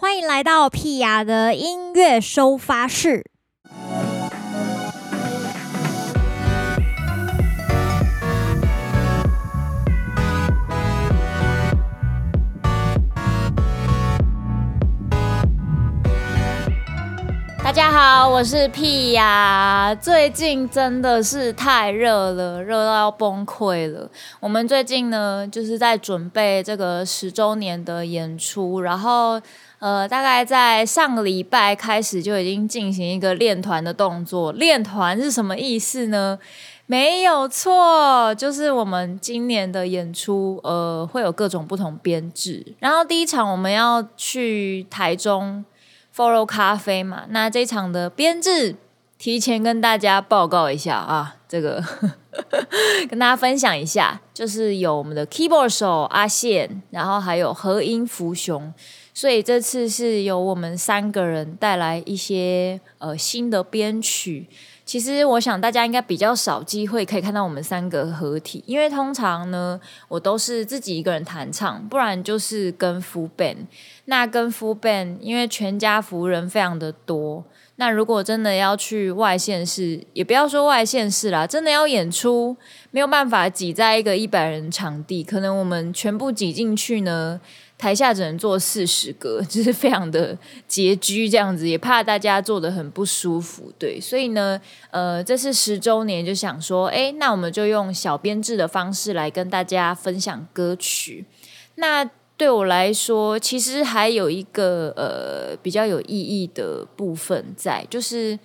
欢迎来到屁雅的音乐收发室。大家好，我是屁雅。最近真的是太热了，热到要崩溃了。我们最近呢，就是在准备这个十周年的演出，然后。呃，大概在上个礼拜开始就已经进行一个练团的动作。练团是什么意思呢？没有错，就是我们今年的演出，呃，会有各种不同编制。然后第一场我们要去台中 Follow 咖啡嘛，那这一场的编制提前跟大家报告一下啊，这个 跟大家分享一下，就是有我们的 Keyboard 手阿宪，然后还有和音福雄。所以这次是由我们三个人带来一些呃新的编曲。其实我想大家应该比较少机会可以看到我们三个合体，因为通常呢我都是自己一个人弹唱，不然就是跟 full band。那跟 full band，因为全家福人非常的多，那如果真的要去外县市，也不要说外县市啦，真的要演出，没有办法挤在一个一百人场地，可能我们全部挤进去呢。台下只能坐四十个，就是非常的拮据，这样子也怕大家坐得很不舒服，对，所以呢，呃，这是十周年，就想说，哎，那我们就用小编制的方式来跟大家分享歌曲。那对我来说，其实还有一个呃比较有意义的部分在，就是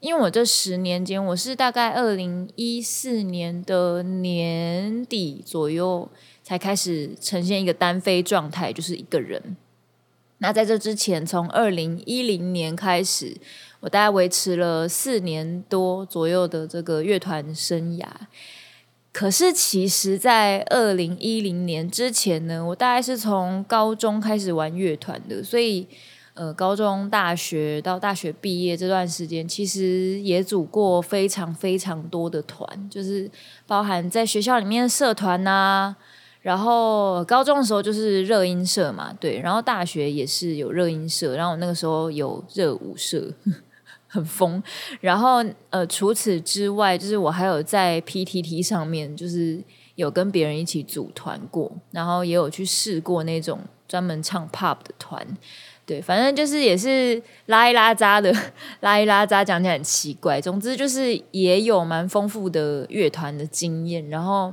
因为我这十年间，我是大概二零一四年的年底左右。才开始呈现一个单飞状态，就是一个人。那在这之前，从二零一零年开始，我大概维持了四年多左右的这个乐团生涯。可是，其实，在二零一零年之前呢，我大概是从高中开始玩乐团的，所以，呃，高中、大学到大学毕业这段时间，其实也组过非常非常多的团，就是包含在学校里面的社团啊。然后高中的时候就是热音社嘛，对，然后大学也是有热音社，然后我那个时候有热舞社，很疯。然后呃，除此之外，就是我还有在 PTT 上面，就是有跟别人一起组团过，然后也有去试过那种专门唱 pop 的团，对，反正就是也是拉一拉杂的，拉一拉杂讲起来很奇怪。总之就是也有蛮丰富的乐团的经验，然后。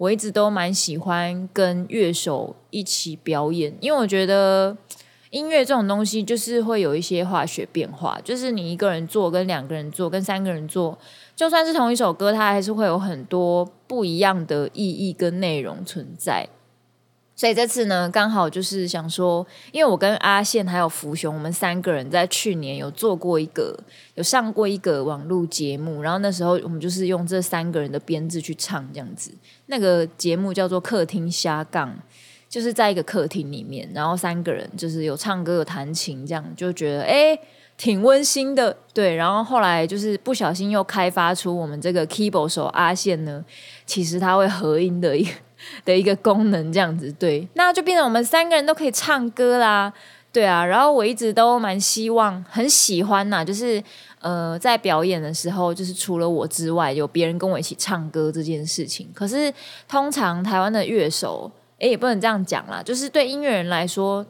我一直都蛮喜欢跟乐手一起表演，因为我觉得音乐这种东西就是会有一些化学变化，就是你一个人做跟两个人做跟三个人做，就算是同一首歌，它还是会有很多不一样的意义跟内容存在。所以这次呢，刚好就是想说，因为我跟阿宪还有福雄，我们三个人在去年有做过一个，有上过一个网络节目，然后那时候我们就是用这三个人的编制去唱这样子。那个节目叫做《客厅瞎杠》，就是在一个客厅里面，然后三个人就是有唱歌有弹琴，这样就觉得哎挺温馨的。对，然后后来就是不小心又开发出我们这个 keyboard 手阿宪呢，其实他会合音的一个。的一个功能这样子，对，那就变成我们三个人都可以唱歌啦，对啊。然后我一直都蛮希望，很喜欢呐，就是呃，在表演的时候，就是除了我之外，有别人跟我一起唱歌这件事情。可是通常台湾的乐手，诶，也不能这样讲啦，就是对音乐人来说，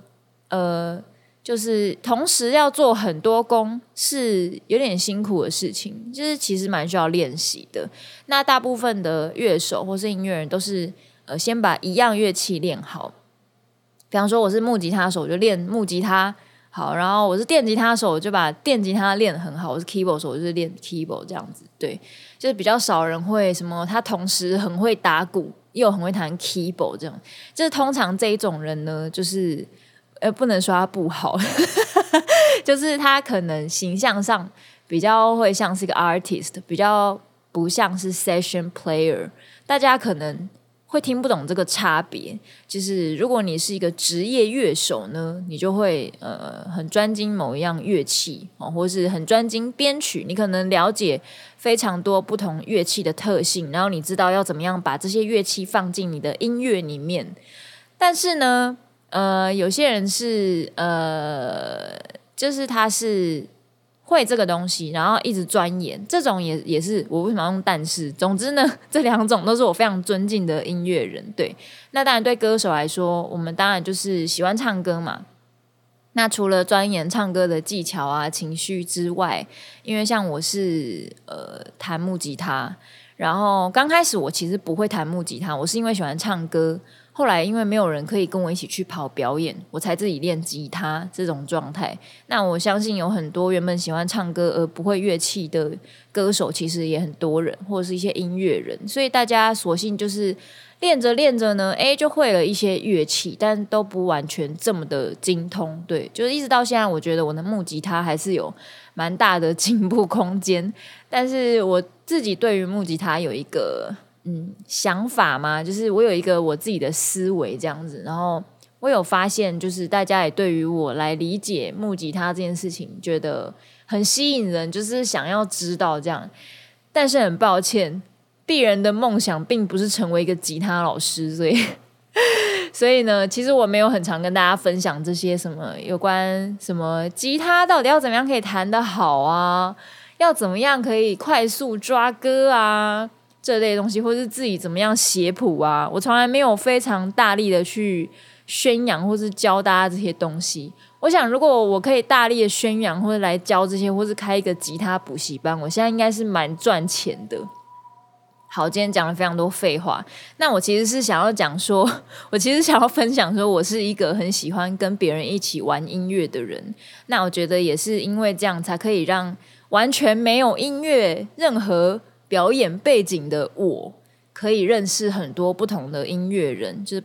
呃，就是同时要做很多工，是有点辛苦的事情，就是其实蛮需要练习的。那大部分的乐手或是音乐人都是。呃，先把一样乐器练好。比方说，我是木吉他手，我就练木吉他好；然后我是电吉他手，我就把电吉他练得很好；我是 keyboard 手，我就是练 keyboard 这样子。对，就是比较少人会什么，他同时很会打鼓，又很会弹 keyboard 这样。就是通常这一种人呢，就是呃，不能说他不好，就是他可能形象上比较会像是一个 artist，比较不像是 session player。大家可能。会听不懂这个差别，就是如果你是一个职业乐手呢，你就会呃很专精某一样乐器哦，或是很专精编曲，你可能了解非常多不同乐器的特性，然后你知道要怎么样把这些乐器放进你的音乐里面。但是呢，呃，有些人是呃，就是他是会这个东西，然后一直钻研，这种也也是我为什么要用但是？总之呢，这两种都是我非常尊敬的音乐人。对，那当然对歌手来说，我们当然就是喜欢唱歌嘛。那除了钻研唱歌的技巧啊、情绪之外，因为像我是呃弹木吉他，然后刚开始我其实不会弹木吉他，我是因为喜欢唱歌，后来因为没有人可以跟我一起去跑表演，我才自己练吉他这种状态。那我相信有很多原本喜欢唱歌而不会乐器的歌手，其实也很多人，或者是一些音乐人，所以大家索性就是。练着练着呢，诶，就会了一些乐器，但都不完全这么的精通。对，就是一直到现在，我觉得我的木吉他还是有蛮大的进步空间。但是我自己对于木吉他有一个嗯想法嘛，就是我有一个我自己的思维这样子。然后我有发现，就是大家也对于我来理解木吉他这件事情，觉得很吸引人，就是想要知道这样。但是很抱歉。鄙人的梦想并不是成为一个吉他老师，所以，所以呢，其实我没有很常跟大家分享这些什么有关什么吉他到底要怎么样可以弹得好啊，要怎么样可以快速抓歌啊这类东西，或是自己怎么样写谱啊，我从来没有非常大力的去宣扬或是教大家这些东西。我想，如果我可以大力的宣扬或者来教这些，或是开一个吉他补习班，我现在应该是蛮赚钱的。好，今天讲了非常多废话。那我其实是想要讲说，我其实想要分享说，我是一个很喜欢跟别人一起玩音乐的人。那我觉得也是因为这样，才可以让完全没有音乐、任何表演背景的我，可以认识很多不同的音乐人。就是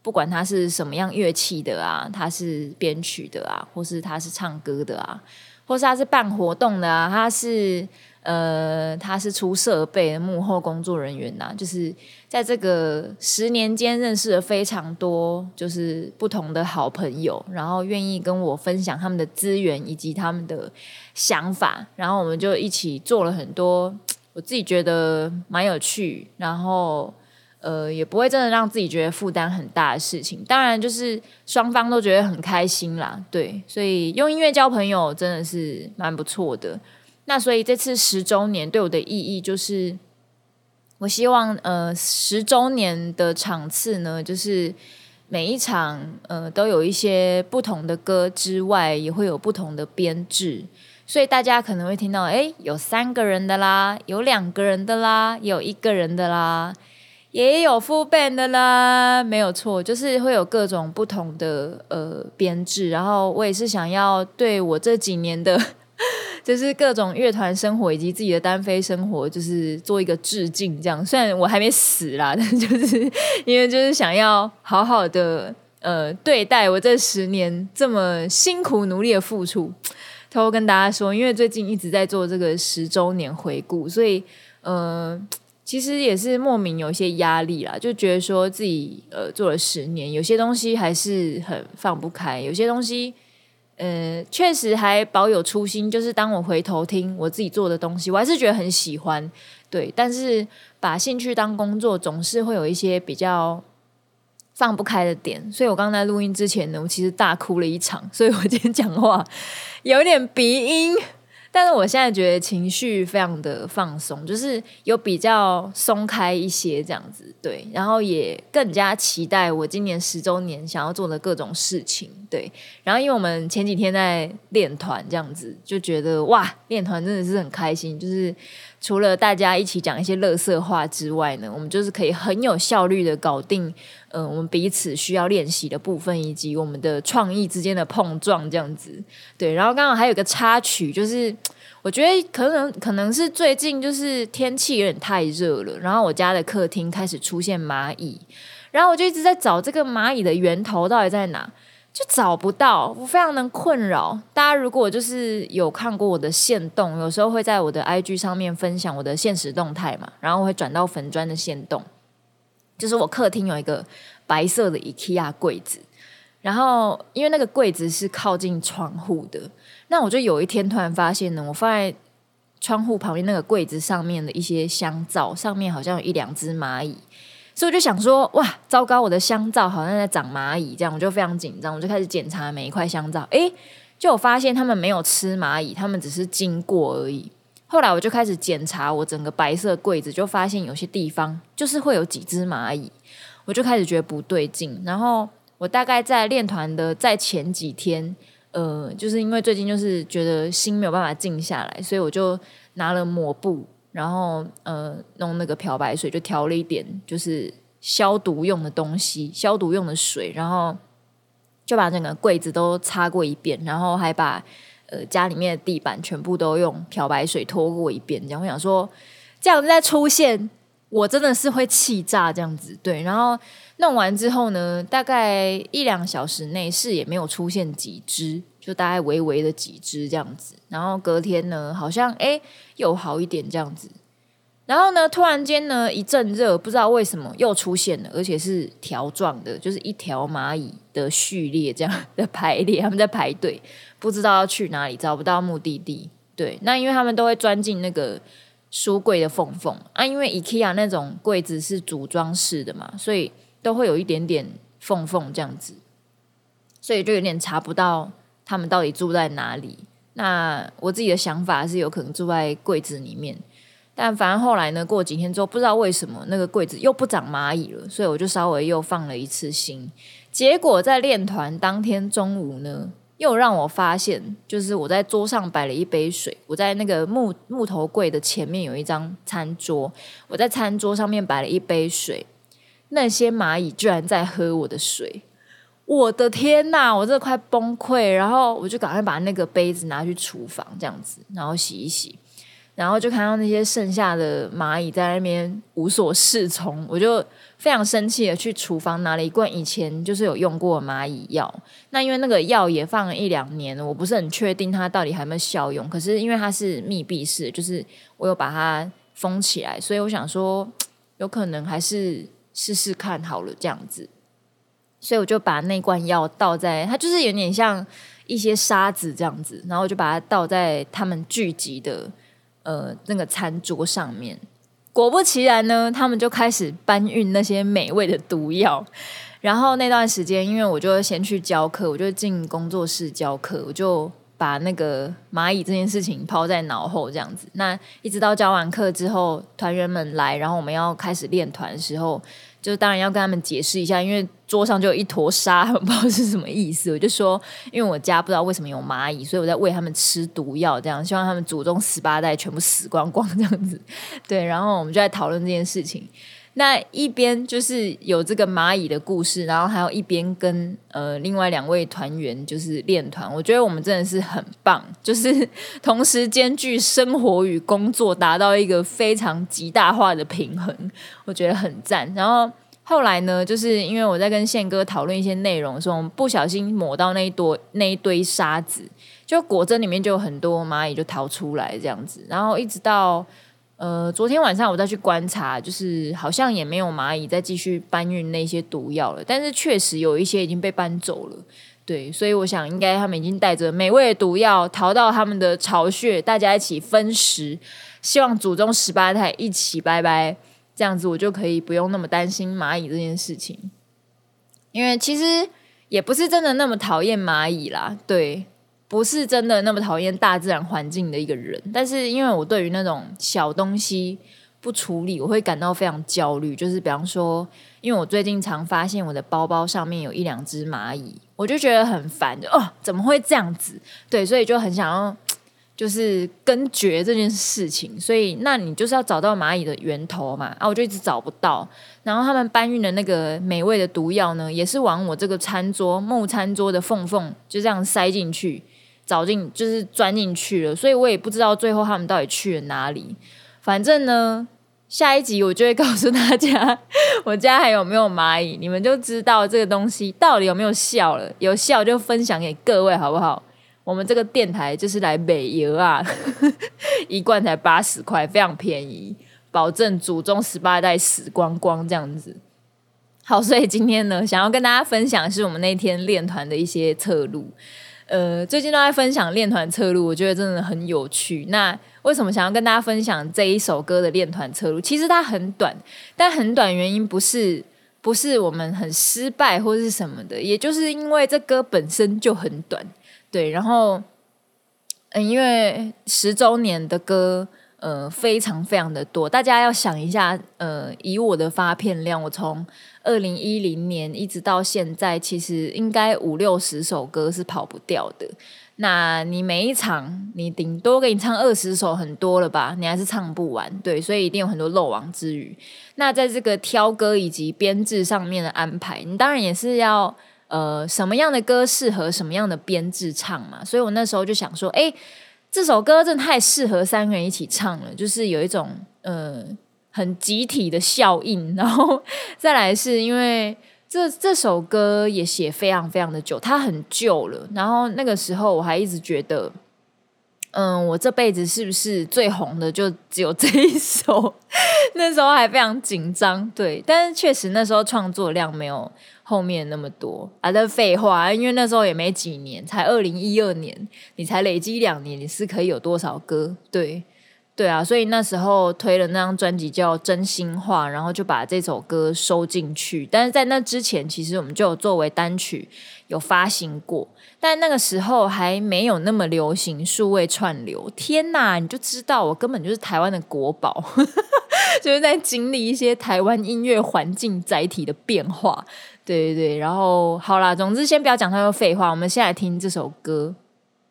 不管他是什么样乐器的啊，他是编曲的啊，或是他是唱歌的啊，或是他是办活动的啊，他是。呃，他是出设备的幕后工作人员呐、就是在这个十年间认识了非常多，就是不同的好朋友，然后愿意跟我分享他们的资源以及他们的想法，然后我们就一起做了很多我自己觉得蛮有趣，然后呃也不会真的让自己觉得负担很大的事情，当然就是双方都觉得很开心啦，对，所以用音乐交朋友真的是蛮不错的。那所以这次十周年对我的意义就是，我希望呃十周年的场次呢，就是每一场呃都有一些不同的歌之外，也会有不同的编制，所以大家可能会听到，诶，有三个人的啦，有两个人的啦，有一个人的啦，也有副 band 的啦，没有错，就是会有各种不同的呃编制，然后我也是想要对我这几年的。就是各种乐团生活以及自己的单飞生活，就是做一个致敬，这样。虽然我还没死啦，但就是因为就是想要好好的呃对待我这十年这么辛苦努力的付出。偷偷跟大家说，因为最近一直在做这个十周年回顾，所以呃其实也是莫名有一些压力啦，就觉得说自己呃做了十年，有些东西还是很放不开，有些东西。呃，确实还保有初心，就是当我回头听我自己做的东西，我还是觉得很喜欢，对。但是把兴趣当工作，总是会有一些比较放不开的点。所以我刚才录音之前呢，我其实大哭了一场，所以我今天讲话有点鼻音。但是我现在觉得情绪非常的放松，就是有比较松开一些这样子，对，然后也更加期待我今年十周年想要做的各种事情，对，然后因为我们前几天在练团这样子，就觉得哇，练团真的是很开心，就是。除了大家一起讲一些乐色话之外呢，我们就是可以很有效率的搞定，嗯、我们彼此需要练习的部分，以及我们的创意之间的碰撞这样子。对，然后刚好还有个插曲，就是我觉得可能可能是最近就是天气有点太热了，然后我家的客厅开始出现蚂蚁，然后我就一直在找这个蚂蚁的源头到底在哪。就找不到，我非常的困扰。大家如果就是有看过我的线动，有时候会在我的 IG 上面分享我的现实动态嘛，然后会转到粉砖的线动。就是我客厅有一个白色的 IKEA 柜子，然后因为那个柜子是靠近窗户的，那我就有一天突然发现呢，我放在窗户旁边那个柜子上面的一些香皂上面好像有一两只蚂蚁。所以我就想说，哇，糟糕，我的香皂好像在长蚂蚁，这样我就非常紧张，我就开始检查每一块香皂，诶，就我发现他们没有吃蚂蚁，他们只是经过而已。后来我就开始检查我整个白色柜子，就发现有些地方就是会有几只蚂蚁，我就开始觉得不对劲。然后我大概在练团的在前几天，呃，就是因为最近就是觉得心没有办法静下来，所以我就拿了抹布。然后呃，弄那个漂白水，就调了一点，就是消毒用的东西，消毒用的水，然后就把整个柜子都擦过一遍，然后还把呃家里面的地板全部都用漂白水拖过一遍。这样我想说，这样子再出现，我真的是会气炸这样子。对，然后弄完之后呢，大概一两小时内是也没有出现几只。就大概微微的几只这样子，然后隔天呢，好像诶又好一点这样子，然后呢，突然间呢一阵热，不知道为什么又出现了，而且是条状的，就是一条蚂蚁的序列这样的排列，他们在排队，不知道要去哪里，找不到目的地。对，那因为他们都会钻进那个书柜的缝缝啊，因为 IKEA 那种柜子是组装式的嘛，所以都会有一点点缝缝这样子，所以就有点查不到。他们到底住在哪里？那我自己的想法是有可能住在柜子里面，但反正后来呢，过几天之后，不知道为什么那个柜子又不长蚂蚁了，所以我就稍微又放了一次心。结果在练团当天中午呢，又让我发现，就是我在桌上摆了一杯水，我在那个木木头柜的前面有一张餐桌，我在餐桌上面摆了一杯水，那些蚂蚁居然在喝我的水。我的天呐，我真的快崩溃，然后我就赶快把那个杯子拿去厨房，这样子，然后洗一洗，然后就看到那些剩下的蚂蚁在那边无所适从，我就非常生气的去厨房拿了一罐以前就是有用过的蚂蚁药。那因为那个药也放了一两年了，我不是很确定它到底还有没有效用，可是因为它是密闭式，就是我有把它封起来，所以我想说有可能还是试试看好了这样子。所以我就把那罐药倒在，它就是有点像一些沙子这样子，然后我就把它倒在他们聚集的呃那个餐桌上面。果不其然呢，他们就开始搬运那些美味的毒药。然后那段时间，因为我就先去教课，我就进工作室教课，我就把那个蚂蚁这件事情抛在脑后这样子。那一直到教完课之后，团员们来，然后我们要开始练团的时候。就当然要跟他们解释一下，因为桌上就有一坨沙，不知道是什么意思。我就说，因为我家不知道为什么有蚂蚁，所以我在喂他们吃毒药，这样希望他们祖宗十八代全部死光光这样子。对，然后我们就在讨论这件事情。那一边就是有这个蚂蚁的故事，然后还有一边跟呃另外两位团员就是练团。我觉得我们真的是很棒，就是同时兼具生活与工作，达到一个非常极大化的平衡，我觉得很赞。然后后来呢，就是因为我在跟宪哥讨论一些内容的时候，我们不小心抹到那一堆那一堆沙子，就果真里面就有很多蚂蚁就逃出来这样子，然后一直到。呃，昨天晚上我再去观察，就是好像也没有蚂蚁再继续搬运那些毒药了，但是确实有一些已经被搬走了。对，所以我想应该他们已经带着美味的毒药逃到他们的巢穴，大家一起分食，希望祖宗十八代一起拜拜，这样子我就可以不用那么担心蚂蚁这件事情，因为其实也不是真的那么讨厌蚂蚁啦，对。不是真的那么讨厌大自然环境的一个人，但是因为我对于那种小东西不处理，我会感到非常焦虑。就是比方说，因为我最近常发现我的包包上面有一两只蚂蚁，我就觉得很烦，哦，怎么会这样子？对，所以就很想要就是根绝这件事情。所以那你就是要找到蚂蚁的源头嘛，啊，我就一直找不到。然后他们搬运的那个美味的毒药呢，也是往我这个餐桌木餐桌的缝缝就这样塞进去。找进就是钻进去了，所以我也不知道最后他们到底去了哪里。反正呢，下一集我就会告诉大家 我家还有没有蚂蚁，你们就知道这个东西到底有没有效了。有效就分享给各位好不好？我们这个电台就是来美游啊，一罐才八十块，非常便宜，保证祖宗十八代死光光这样子。好，所以今天呢，想要跟大家分享是我们那天练团的一些侧路。呃，最近都在分享练团侧录，我觉得真的很有趣。那为什么想要跟大家分享这一首歌的练团侧录？其实它很短，但很短原因不是不是我们很失败或是什么的，也就是因为这歌本身就很短。对，然后嗯，因为十周年的歌。呃，非常非常的多，大家要想一下，呃，以我的发片量，我从二零一零年一直到现在，其实应该五六十首歌是跑不掉的。那你每一场，你顶多给你唱二十首，很多了吧？你还是唱不完，对，所以一定有很多漏网之鱼。那在这个挑歌以及编制上面的安排，你当然也是要，呃，什么样的歌适合什么样的编制唱嘛。所以我那时候就想说，哎。这首歌真的太适合三个人一起唱了，就是有一种呃很集体的效应，然后再来是因为这这首歌也写非常非常的久，它很旧了，然后那个时候我还一直觉得，嗯，我这辈子是不是最红的就只有这一首？那时候还非常紧张，对，但是确实那时候创作量没有。后面那么多啊，这废话，因为那时候也没几年，才二零一二年，你才累积两年，你是可以有多少歌？对，对啊，所以那时候推了那张专辑叫《真心话》，然后就把这首歌收进去。但是在那之前，其实我们就有作为单曲有发行过，但那个时候还没有那么流行数位串流。天哪，你就知道我根本就是台湾的国宝，就是在经历一些台湾音乐环境载体的变化。对对对，然后好啦，总之先不要讲太多废话，我们先来听这首歌。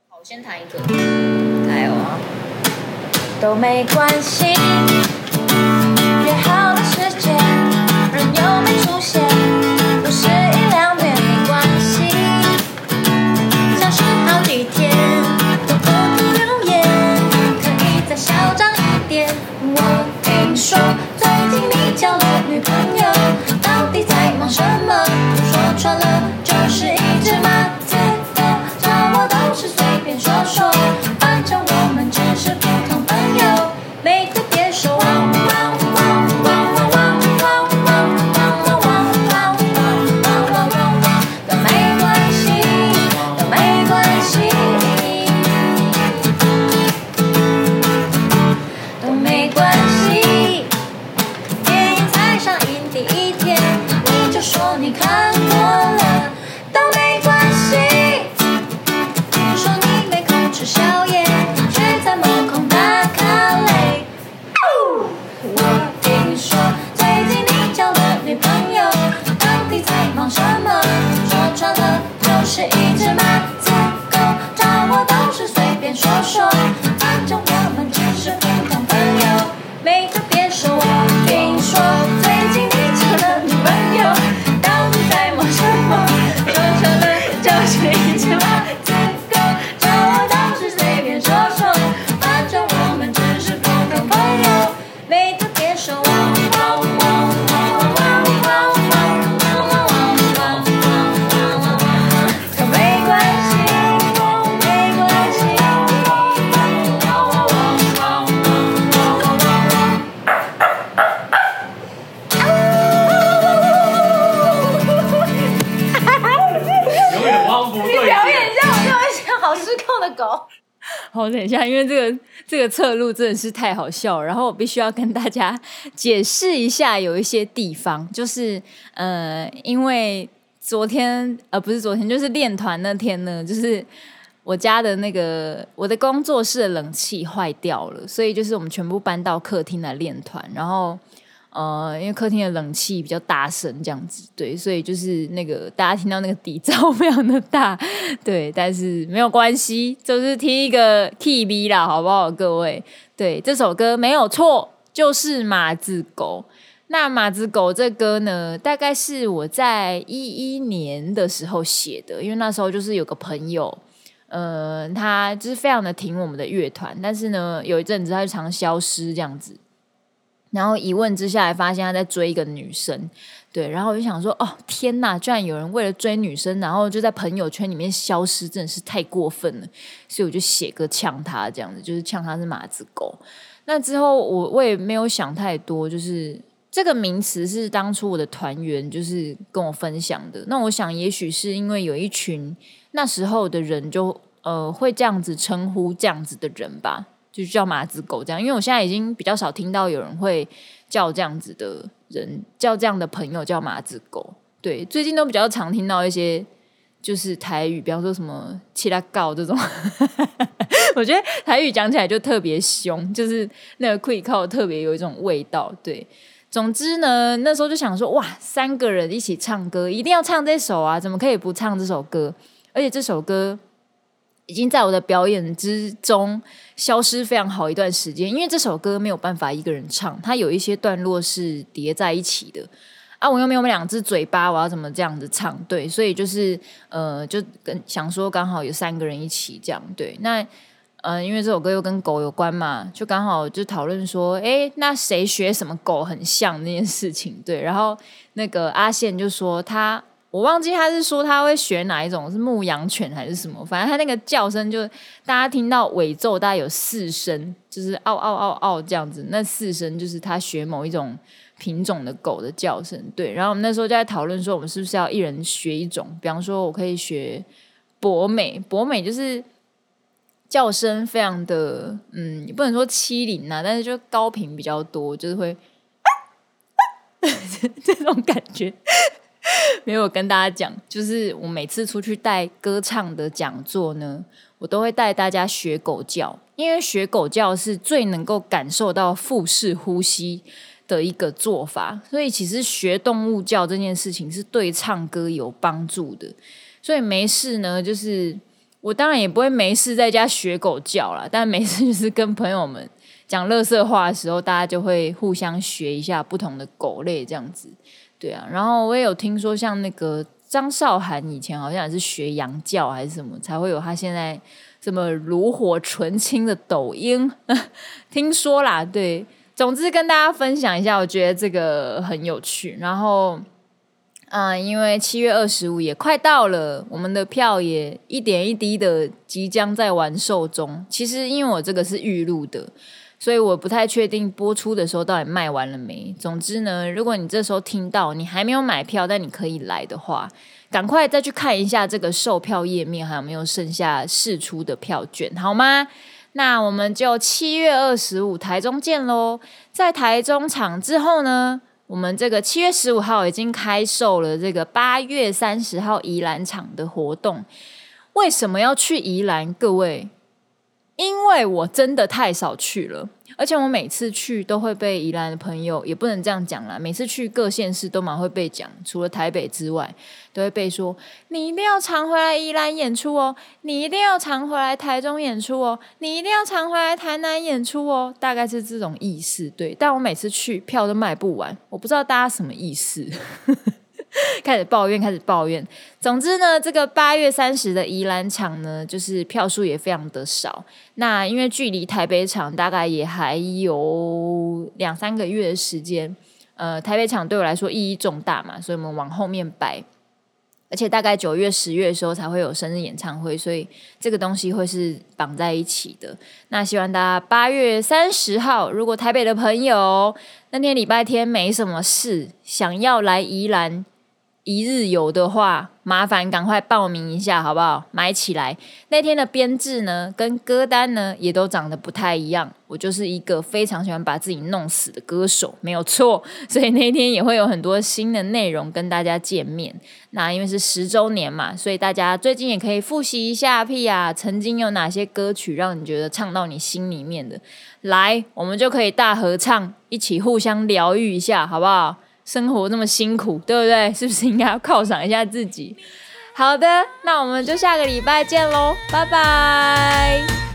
好，我先弹一个，加油啊！都没关系，约好的时间，人又没出现，不是一两遍没关系，像是好几天都不读留言，可以再嚣张一点。我听说最近你交了女朋友。好，等一下，因为这个这个侧路真的是太好笑了，然后我必须要跟大家解释一下，有一些地方就是呃，因为昨天呃不是昨天，就是练团那天呢，就是我家的那个我的工作室的冷气坏掉了，所以就是我们全部搬到客厅来练团，然后。呃，因为客厅的冷气比较大声，这样子对，所以就是那个大家听到那个底噪非常的大，对，但是没有关系，就是听一个 K B 啦，好不好，各位？对，这首歌没有错，就是马子狗。那马子狗这歌呢，大概是我在一一年的时候写的，因为那时候就是有个朋友，呃，他就是非常的挺我们的乐团，但是呢，有一阵子他就常消失这样子。然后一问之下，还发现他在追一个女生，对，然后我就想说，哦，天哪，居然有人为了追女生，然后就在朋友圈里面消失，真的是太过分了。所以我就写歌呛他，这样子，就是呛他是马子狗。那之后我我也没有想太多，就是这个名词是当初我的团员就是跟我分享的。那我想，也许是因为有一群那时候的人就呃会这样子称呼这样子的人吧，就叫麻子狗这样。因为我现在已经比较少听到有人会叫这样子的人，叫这样的朋友叫麻子狗。对，最近都比较常听到一些就是台语，比方说什么“七拉告”这种，我觉得台语讲起来就特别凶，就是那个 quick call 特别有一种味道。对，总之呢，那时候就想说，哇，三个人一起唱歌，一定要唱这首啊，怎么可以不唱这首歌？而且这首歌已经在我的表演之中消失非常好一段时间，因为这首歌没有办法一个人唱，它有一些段落是叠在一起的。啊，我又没有两只嘴巴，我要怎么这样子唱？对，所以就是呃，就跟想说刚好有三个人一起这样对。那呃，因为这首歌又跟狗有关嘛，就刚好就讨论说，哎，那谁学什么狗很像那件事情？对，然后那个阿宪就说他，我忘记他是说他会学哪一种，是牧羊犬还是什么？反正他那个叫声就大家听到尾奏大概有四声，就是嗷嗷嗷嗷这样子，那四声就是他学某一种。品种的狗的叫声，对，然后我们那时候就在讨论说，我们是不是要一人学一种？比方说，我可以学博美，博美就是叫声非常的，嗯，也不能说欺凌呐，但是就高频比较多，就是会 这种感觉。没有跟大家讲，就是我每次出去带歌唱的讲座呢，我都会带大家学狗叫，因为学狗叫是最能够感受到腹式呼吸的一个做法，所以其实学动物叫这件事情是对唱歌有帮助的。所以没事呢，就是我当然也不会没事在家学狗叫啦，但没事就是跟朋友们讲乐色话的时候，大家就会互相学一下不同的狗类这样子。对啊，然后我也有听说，像那个张韶涵以前好像也是学羊叫还是什么，才会有他现在这么炉火纯青的抖音。听说啦，对。总之跟大家分享一下，我觉得这个很有趣。然后，嗯、因为七月二十五也快到了，我们的票也一点一滴的即将在完售中。其实因为我这个是预录的，所以我不太确定播出的时候到底卖完了没。总之呢，如果你这时候听到你还没有买票，但你可以来的话，赶快再去看一下这个售票页面，还有没有剩下试出的票券，好吗？那我们就七月二十五台中见喽！在台中场之后呢，我们这个七月十五号已经开售了这个八月三十号宜兰场的活动。为什么要去宜兰？各位，因为我真的太少去了。而且我每次去都会被宜兰的朋友，也不能这样讲啦。每次去各县市都蛮会被讲，除了台北之外，都会被说你一定要常回来宜兰演出哦，你一定要常回来台中演出哦，你一定要常回来台南演出哦，大概是这种意思。对，但我每次去票都卖不完，我不知道大家什么意思。开始抱怨，开始抱怨。总之呢，这个八月三十的宜兰场呢，就是票数也非常的少。那因为距离台北场大概也还有两三个月的时间，呃，台北场对我来说意义重大嘛，所以我们往后面摆。而且大概九月、十月的时候才会有生日演唱会，所以这个东西会是绑在一起的。那希望大家八月三十号，如果台北的朋友那天礼拜天没什么事，想要来宜兰。一日游的话，麻烦赶快报名一下，好不好？买起来。那天的编制呢，跟歌单呢，也都长得不太一样。我就是一个非常喜欢把自己弄死的歌手，没有错。所以那天也会有很多新的内容跟大家见面。那因为是十周年嘛，所以大家最近也可以复习一下屁啊，曾经有哪些歌曲让你觉得唱到你心里面的？来，我们就可以大合唱，一起互相疗愈一下，好不好？生活那么辛苦，对不对？是不是应该要犒赏一下自己？好的，那我们就下个礼拜见喽，拜拜。